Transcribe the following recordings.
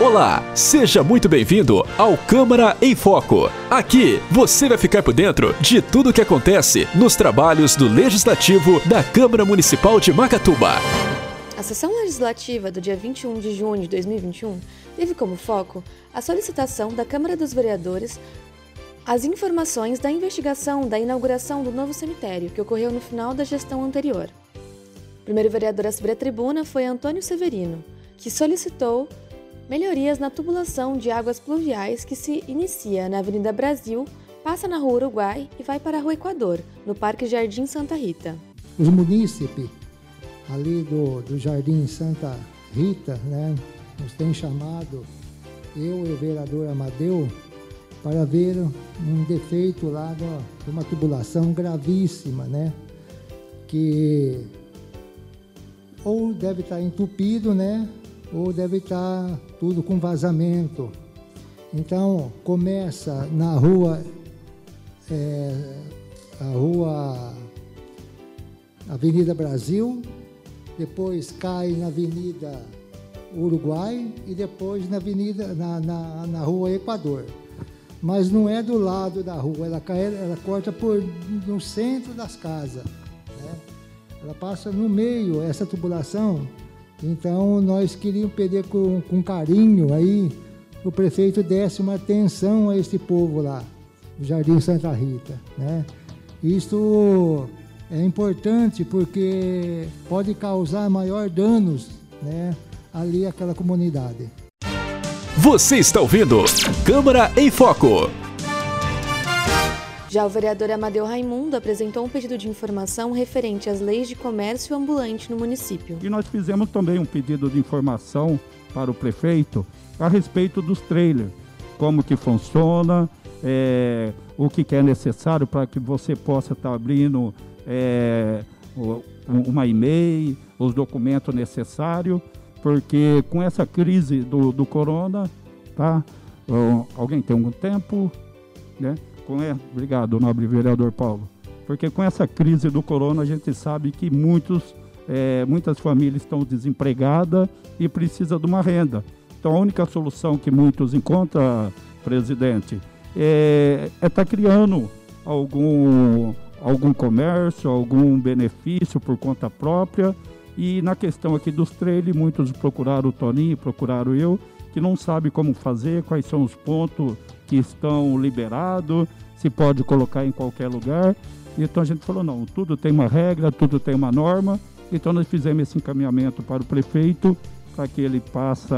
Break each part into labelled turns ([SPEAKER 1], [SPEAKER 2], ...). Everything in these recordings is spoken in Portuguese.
[SPEAKER 1] Olá, seja muito bem-vindo ao Câmara em Foco. Aqui você vai ficar por dentro de tudo o que acontece nos trabalhos do Legislativo da Câmara Municipal de Macatuba.
[SPEAKER 2] A sessão legislativa do dia 21 de junho de 2021 teve como foco a solicitação da Câmara dos Vereadores as informações da investigação da inauguração do novo cemitério que ocorreu no final da gestão anterior. O primeiro vereador a subir a tribuna foi Antônio Severino, que solicitou melhorias na tubulação de águas pluviais que se inicia na Avenida Brasil, passa na Rua Uruguai e vai para a Rua Equador, no Parque Jardim Santa Rita.
[SPEAKER 3] Os munícipes ali do, do Jardim Santa Rita, né, nos têm chamado, eu e o vereador Amadeu, para ver um defeito lá de uma tubulação gravíssima, né, que ou deve estar entupido, né, ou deve estar tudo com vazamento. Então começa na rua, é, a rua Avenida Brasil, depois cai na Avenida Uruguai e depois na Avenida na, na, na Rua Equador. Mas não é do lado da rua, ela, cai, ela corta por no centro das casas. Né? Ela passa no meio, essa tubulação então nós queríamos pedir com, com carinho aí o prefeito desse uma atenção a esse povo lá, do Jardim Santa Rita. Né? Isso é importante porque pode causar maior danos né, ali àquela comunidade.
[SPEAKER 1] Você está ouvindo Câmara em Foco.
[SPEAKER 2] Já o vereador Amadeu Raimundo apresentou um pedido de informação referente às leis de comércio ambulante no município.
[SPEAKER 4] E nós fizemos também um pedido de informação para o prefeito a respeito dos trailers, como que funciona, é, o que, que é necessário para que você possa estar tá abrindo é, uma e-mail, os documentos necessários, porque com essa crise do, do corona, tá? Alguém tem algum tempo, né? Com obrigado, nobre vereador Paulo, porque com essa crise do corona a gente sabe que muitos, é, muitas famílias estão desempregadas e precisam de uma renda. Então a única solução que muitos encontram, presidente, é estar é tá criando algum, algum comércio, algum benefício por conta própria. E na questão aqui dos trailers, muitos procuraram o Toninho, procuraram eu, que não sabe como fazer, quais são os pontos que estão liberados, se pode colocar em qualquer lugar. Então a gente falou, não, tudo tem uma regra, tudo tem uma norma. Então nós fizemos esse encaminhamento para o prefeito, para que ele passe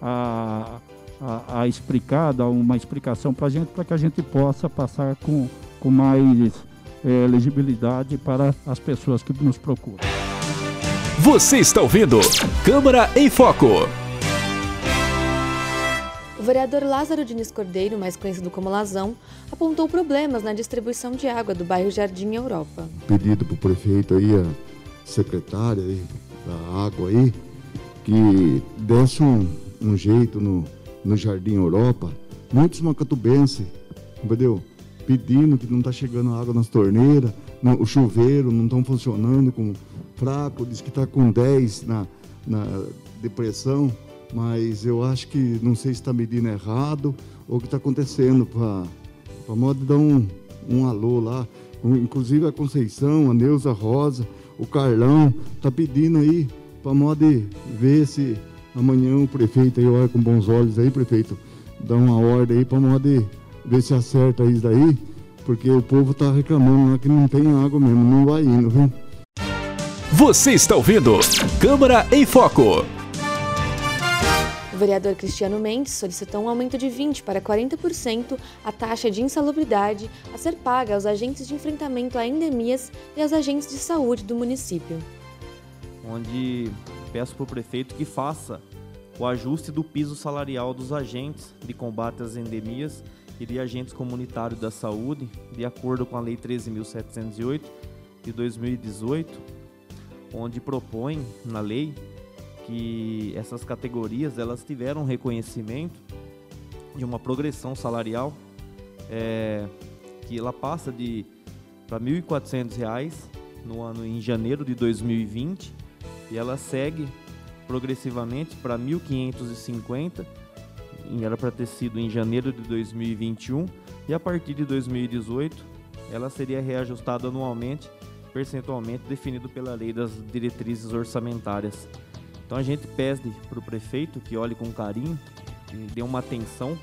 [SPEAKER 4] a, a, a, explicar, dar uma explicação para a gente, para que a gente possa passar com, com mais é, legibilidade para as pessoas que nos procuram.
[SPEAKER 1] Você está ouvindo Câmara em Foco
[SPEAKER 2] vereador Lázaro Diniz Cordeiro, mais conhecido como Lazão, apontou problemas na distribuição de água do bairro Jardim Europa.
[SPEAKER 5] Pedido para o prefeito aí, a secretária aí, da água aí, que desse um, um jeito no, no Jardim Europa. Muitos macatubenses, entendeu? Pedindo que não está chegando água nas torneiras, no, o chuveiro não estão funcionando com fraco, diz que está com 10 na, na depressão mas eu acho que não sei se está medindo errado ou o que está acontecendo para modo dar um, um alô lá. Inclusive a Conceição, a Neuza Rosa, o Carlão, tá pedindo aí para modo ver se amanhã o prefeito aí olha com bons olhos aí, prefeito, dá uma ordem aí para modo ver se acerta isso daí, porque o povo tá reclamando lá que não tem água mesmo, não vai indo, viu?
[SPEAKER 1] Você está ouvindo Câmara em Foco.
[SPEAKER 2] O vereador Cristiano Mendes solicitou um aumento de 20% para 40% a taxa de insalubridade a ser paga aos agentes de enfrentamento a endemias e aos agentes de saúde do município.
[SPEAKER 6] Onde peço para o prefeito que faça o ajuste do piso salarial dos agentes de combate às endemias e de agentes comunitários da saúde, de acordo com a Lei 13.708 de 2018, onde propõe na lei que essas categorias elas tiveram reconhecimento de uma progressão salarial é, que ela passa de para R$ 1.400 no ano em janeiro de 2020 e ela segue progressivamente para 1.550 era para ter sido em janeiro de 2021 e a partir de 2018 ela seria reajustada anualmente, percentualmente definido pela lei das diretrizes orçamentárias. Então a gente pede para o prefeito que olhe com carinho, que dê uma atenção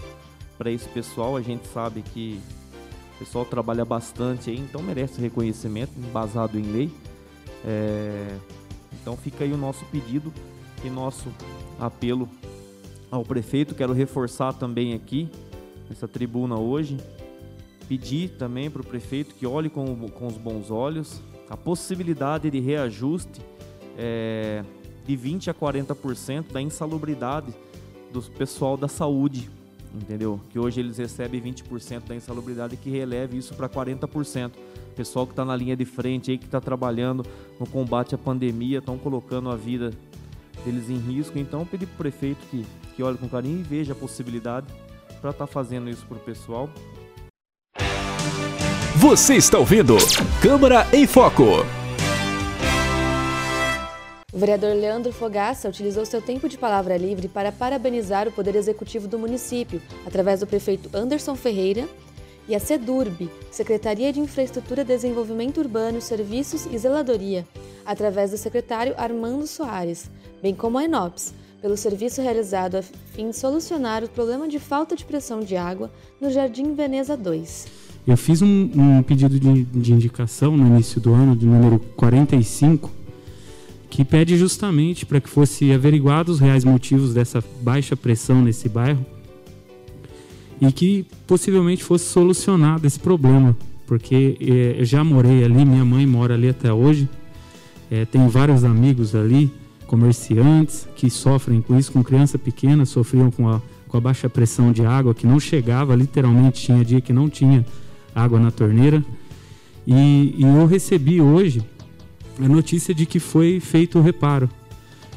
[SPEAKER 6] para esse pessoal. A gente sabe que o pessoal trabalha bastante aí, então merece reconhecimento, embasado em lei. É... Então fica aí o nosso pedido e nosso apelo ao prefeito. Quero reforçar também aqui, nessa tribuna hoje, pedir também para o prefeito que olhe com, com os bons olhos a possibilidade de reajuste é, de 20% a 40% da insalubridade do pessoal da saúde, entendeu? Que hoje eles recebem 20% da insalubridade que releve isso para 40%. Pessoal que está na linha de frente aí, que está trabalhando no combate à pandemia, estão colocando a vida deles em risco. Então, pedir para o prefeito que, que olhe com carinho e veja a possibilidade para estar tá fazendo isso para o pessoal.
[SPEAKER 1] Você está ouvindo Câmara em Foco.
[SPEAKER 2] O vereador Leandro Fogaça utilizou seu tempo de palavra livre para parabenizar o Poder Executivo do município, através do prefeito Anderson Ferreira e a SEDURB, Secretaria de Infraestrutura, Desenvolvimento Urbano, Serviços e Zeladoria, através do secretário Armando Soares, bem como a ENOPS, pelo serviço realizado a fim de solucionar o problema de falta de pressão de água no Jardim Veneza 2.
[SPEAKER 7] Eu fiz um, um pedido de, de indicação no início do ano, de número 45, que pede justamente para que fosse averiguado os reais motivos dessa baixa pressão nesse bairro e que possivelmente fosse solucionado esse problema, porque é, eu já morei ali, minha mãe mora ali até hoje, é, tenho vários amigos ali, comerciantes que sofrem com isso, com criança pequena, sofriam com a, com a baixa pressão de água que não chegava, literalmente tinha dia que não tinha água na torneira. E, e eu recebi hoje a notícia de que foi feito o reparo.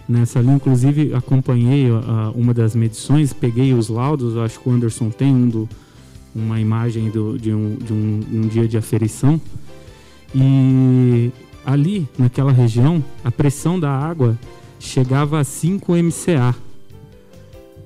[SPEAKER 7] Nessa linha, inclusive, acompanhei uma das medições, peguei os laudos, acho que o Anderson tem um do, uma imagem do, de, um, de um, um dia de aferição. E ali, naquela região, a pressão da água chegava a 5 MCA,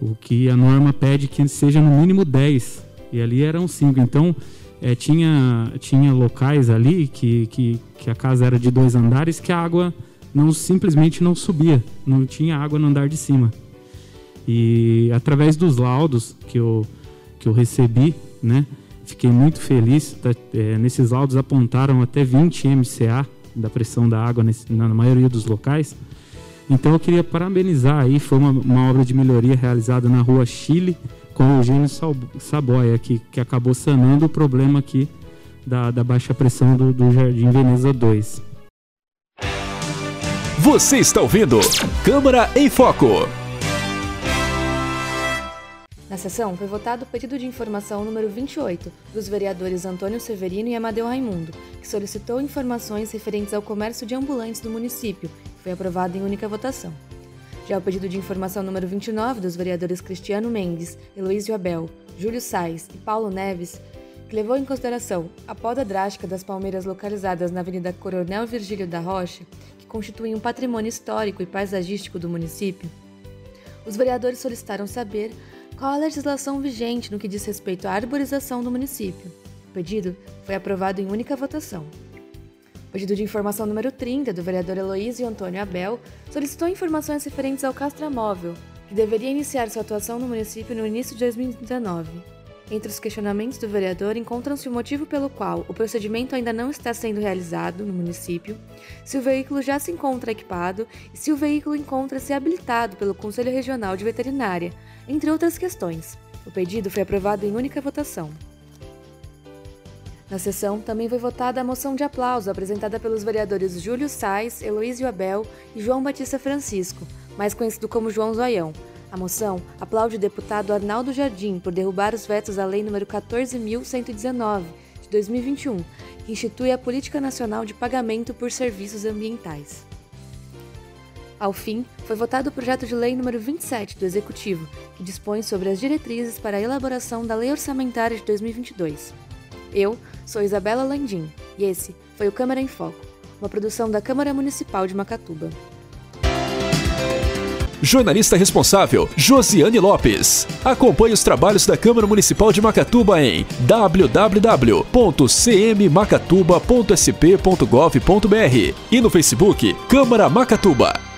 [SPEAKER 7] o que a norma pede que seja no mínimo 10, e ali eram 5. Então, é, tinha, tinha locais ali que, que, que a casa era de dois andares que a água não simplesmente não subia, não tinha água no andar de cima. E através dos laudos que eu, que eu recebi, né, fiquei muito feliz. Tá, é, nesses laudos apontaram até 20 MCA da pressão da água nesse, na maioria dos locais. Então eu queria parabenizar aí, foi uma, uma obra de melhoria realizada na rua Chile, com o Eugênio Saboia, que, que acabou sanando o problema aqui da, da baixa pressão do, do Jardim Veneza 2.
[SPEAKER 1] Você está ouvindo Câmara em Foco.
[SPEAKER 2] Na sessão foi votado o pedido de informação número 28 dos vereadores Antônio Severino e Amadeu Raimundo, que solicitou informações referentes ao comércio de ambulantes do município, que foi aprovado em única votação. Já o pedido de informação número 29 dos vereadores Cristiano Mendes, Heloísio Abel, Júlio Sais e Paulo Neves, que levou em consideração a poda drástica das palmeiras localizadas na Avenida Coronel Virgílio da Rocha, que constituem um patrimônio histórico e paisagístico do município, os vereadores solicitaram saber qual a legislação vigente no que diz respeito à arborização do município. O pedido foi aprovado em única votação. Pedido de informação número 30 do vereador Heloísio Antônio Abel solicitou informações referentes ao Castramóvel, que deveria iniciar sua atuação no município no início de 2019. Entre os questionamentos do vereador encontram-se o motivo pelo qual o procedimento ainda não está sendo realizado no município, se o veículo já se encontra equipado e se o veículo encontra-se habilitado pelo Conselho Regional de Veterinária, entre outras questões. O pedido foi aprovado em única votação. Na sessão, também foi votada a moção de aplauso apresentada pelos vereadores Júlio Sais, Heloísio Abel e João Batista Francisco, mais conhecido como João Zoião. A moção aplaude o deputado Arnaldo Jardim por derrubar os vetos à Lei nº 14.119, de 2021, que institui a Política Nacional de Pagamento por Serviços Ambientais. Ao fim, foi votado o projeto de lei número 27 do Executivo, que dispõe sobre as diretrizes para a elaboração da Lei Orçamentária de 2022. Eu sou Isabela Landim e esse foi o Câmara em Foco, uma produção da Câmara Municipal de Macatuba.
[SPEAKER 1] Jornalista responsável, Josiane Lopes. Acompanhe os trabalhos da Câmara Municipal de Macatuba em www.cmmacatuba.sp.gov.br e no Facebook Câmara Macatuba.